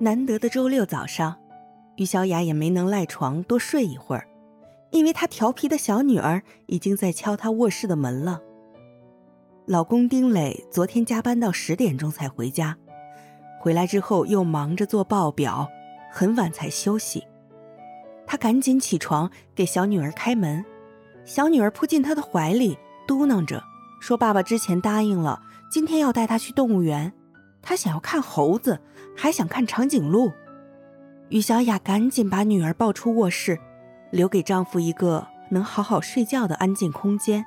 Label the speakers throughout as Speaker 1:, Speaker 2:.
Speaker 1: 难得的周六早上，于小雅也没能赖床多睡一会儿，因为她调皮的小女儿已经在敲她卧室的门了。老公丁磊昨天加班到十点钟才回家，回来之后又忙着做报表，很晚才休息。他赶紧起床给小女儿开门，小女儿扑进他的怀里，嘟囔着说：“爸爸之前答应了，今天要带她去动物园。”她想要看猴子，还想看长颈鹿。于小雅赶紧把女儿抱出卧室，留给丈夫一个能好好睡觉的安静空间。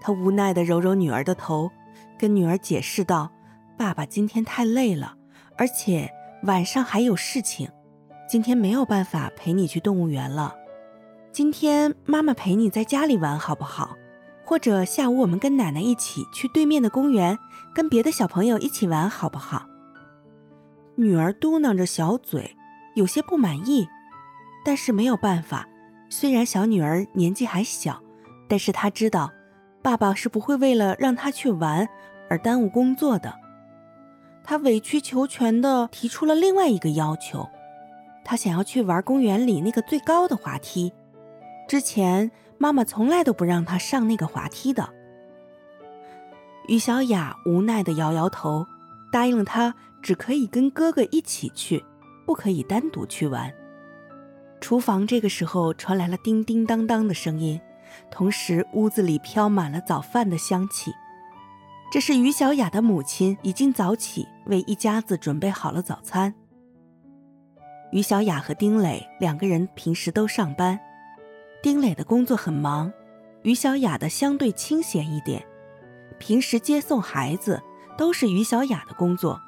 Speaker 1: 她无奈地揉揉女儿的头，跟女儿解释道：“爸爸今天太累了，而且晚上还有事情，今天没有办法陪你去动物园了。今天妈妈陪你在家里玩好不好？或者下午我们跟奶奶一起去对面的公园。”跟别的小朋友一起玩好不好？女儿嘟囔着小嘴，有些不满意，但是没有办法。虽然小女儿年纪还小，但是她知道，爸爸是不会为了让她去玩而耽误工作的。她委曲求全地提出了另外一个要求，她想要去玩公园里那个最高的滑梯。之前妈妈从来都不让他上那个滑梯的。于小雅无奈地摇摇头，答应他只可以跟哥哥一起去，不可以单独去玩。厨房这个时候传来了叮叮当当的声音，同时屋子里飘满了早饭的香气。这是于小雅的母亲已经早起为一家子准备好了早餐。于小雅和丁磊两个人平时都上班，丁磊的工作很忙，于小雅的相对清闲一点。平时接送孩子都是于小雅的工作，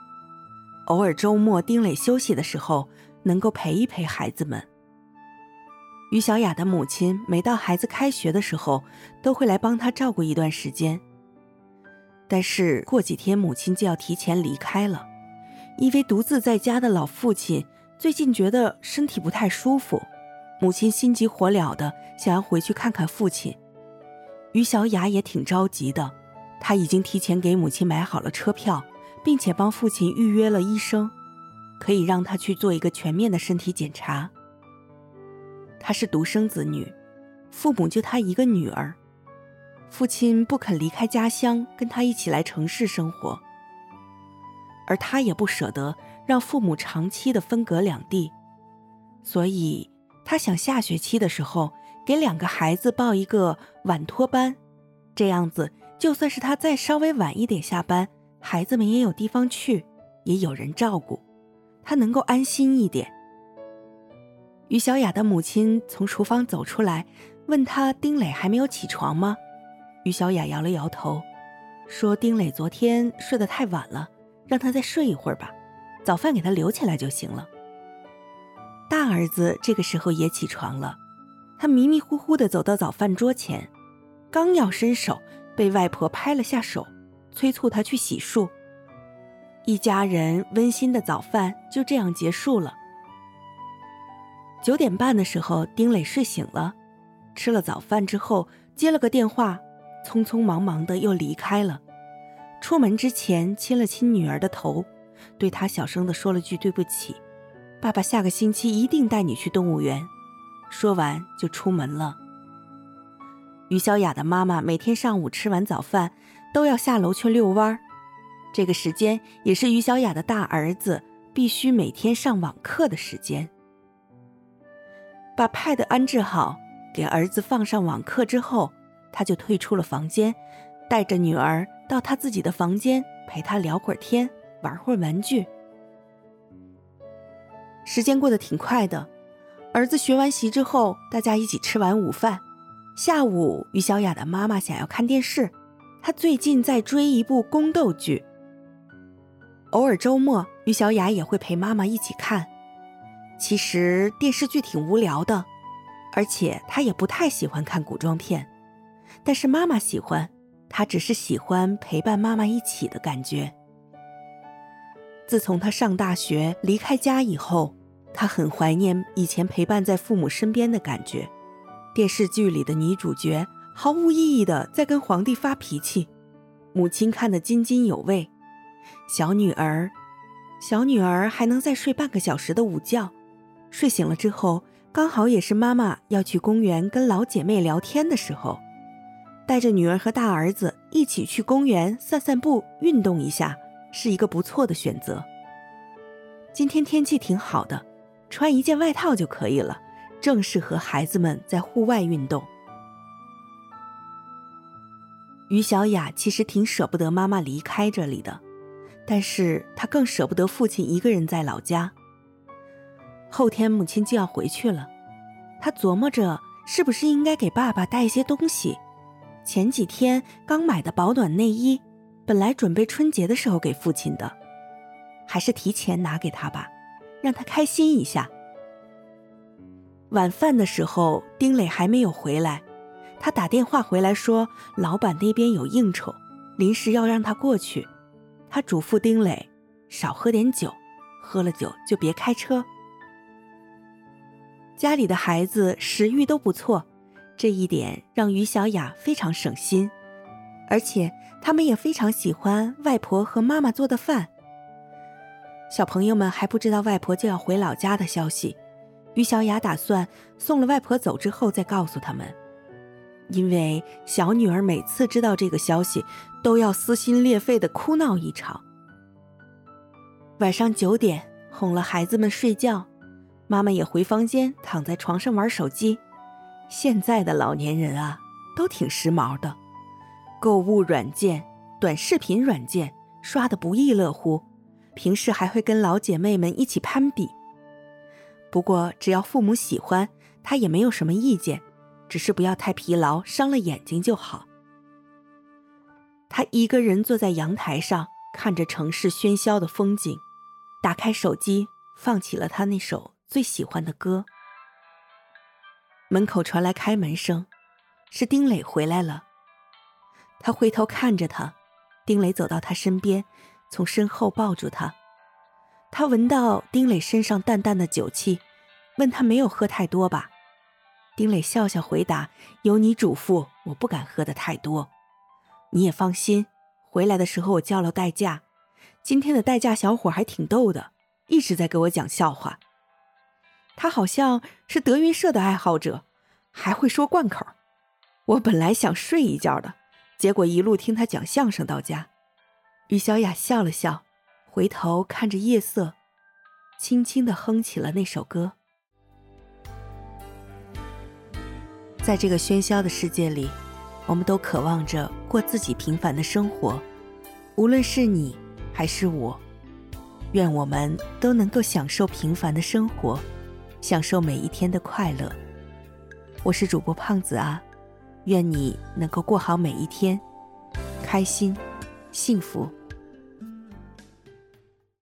Speaker 1: 偶尔周末丁磊休息的时候，能够陪一陪孩子们。于小雅的母亲每到孩子开学的时候，都会来帮他照顾一段时间。但是过几天母亲就要提前离开了，因为独自在家的老父亲最近觉得身体不太舒服，母亲心急火燎的想要回去看看父亲。于小雅也挺着急的。他已经提前给母亲买好了车票，并且帮父亲预约了医生，可以让他去做一个全面的身体检查。她是独生子女，父母就她一个女儿，父亲不肯离开家乡跟她一起来城市生活，而她也不舍得让父母长期的分隔两地，所以他想下学期的时候给两个孩子报一个晚托班，这样子。就算是他再稍微晚一点下班，孩子们也有地方去，也有人照顾，他能够安心一点。于小雅的母亲从厨房走出来，问他：“丁磊还没有起床吗？”于小雅摇了摇头，说：“丁磊昨天睡得太晚了，让他再睡一会儿吧，早饭给他留起来就行了。”大儿子这个时候也起床了，他迷迷糊糊地走到早饭桌前，刚要伸手。被外婆拍了下手，催促他去洗漱。一家人温馨的早饭就这样结束了。九点半的时候，丁磊睡醒了，吃了早饭之后接了个电话，匆匆忙忙的又离开了。出门之前亲了亲女儿的头，对她小声的说了句对不起：“爸爸下个星期一定带你去动物园。”说完就出门了。于小雅的妈妈每天上午吃完早饭，都要下楼去遛弯儿。这个时间也是于小雅的大儿子必须每天上网课的时间。把 Pad 安置好，给儿子放上网课之后，他就退出了房间，带着女儿到他自己的房间陪他聊会儿天，玩会儿玩具。时间过得挺快的，儿子学完习之后，大家一起吃完午饭。下午，于小雅的妈妈想要看电视，她最近在追一部宫斗剧。偶尔周末，于小雅也会陪妈妈一起看。其实电视剧挺无聊的，而且她也不太喜欢看古装片，但是妈妈喜欢，她只是喜欢陪伴妈妈一起的感觉。自从她上大学离开家以后，他很怀念以前陪伴在父母身边的感觉。电视剧里的女主角毫无意义的在跟皇帝发脾气，母亲看得津津有味，小女儿小女儿还能再睡半个小时的午觉，睡醒了之后，刚好也是妈妈要去公园跟老姐妹聊天的时候，带着女儿和大儿子一起去公园散散步、运动一下，是一个不错的选择。今天天气挺好的，穿一件外套就可以了，正适合孩子们在户外运动。于小雅其实挺舍不得妈妈离开这里的。但是她更舍不得父亲一个人在老家。后天母亲就要回去了，她琢磨着是不是应该给爸爸带一些东西。前几天刚买的保暖内衣，本来准备春节的时候给父亲的，还是提前拿给他吧，让他开心一下。晚饭的时候，丁磊还没有回来，他打电话回来说老板那边有应酬，临时要让他过去。他嘱咐丁磊，少喝点酒，喝了酒就别开车。家里的孩子食欲都不错，这一点让于小雅非常省心，而且他们也非常喜欢外婆和妈妈做的饭。小朋友们还不知道外婆就要回老家的消息，于小雅打算送了外婆走之后再告诉他们。因为小女儿每次知道这个消息，都要撕心裂肺的哭闹一场。晚上九点，哄了孩子们睡觉，妈妈也回房间躺在床上玩手机。现在的老年人啊，都挺时髦的，购物软件、短视频软件刷的不亦乐乎，平时还会跟老姐妹们一起攀比。不过只要父母喜欢，她也没有什么意见。只是不要太疲劳，伤了眼睛就好。他一个人坐在阳台上，看着城市喧嚣的风景，打开手机，放起了他那首最喜欢的歌。门口传来开门声，是丁磊回来了。他回头看着他，丁磊走到他身边，从身后抱住他。他闻到丁磊身上淡淡的酒气，问他没有喝太多吧？丁磊笑笑回答：“有你嘱咐，我不敢喝的太多。你也放心，回来的时候我叫了代驾。今天的代驾小伙还挺逗的，一直在给我讲笑话。他好像是德云社的爱好者，还会说贯口。我本来想睡一觉的，结果一路听他讲相声到家。”于小雅笑了笑，回头看着夜色，轻轻的哼起了那首歌。在这个喧嚣的世界里，我们都渴望着过自己平凡的生活。无论是你还是我，愿我们都能够享受平凡的生活，享受每一天的快乐。我是主播胖子啊，愿你能够过好每一天，开心、幸福。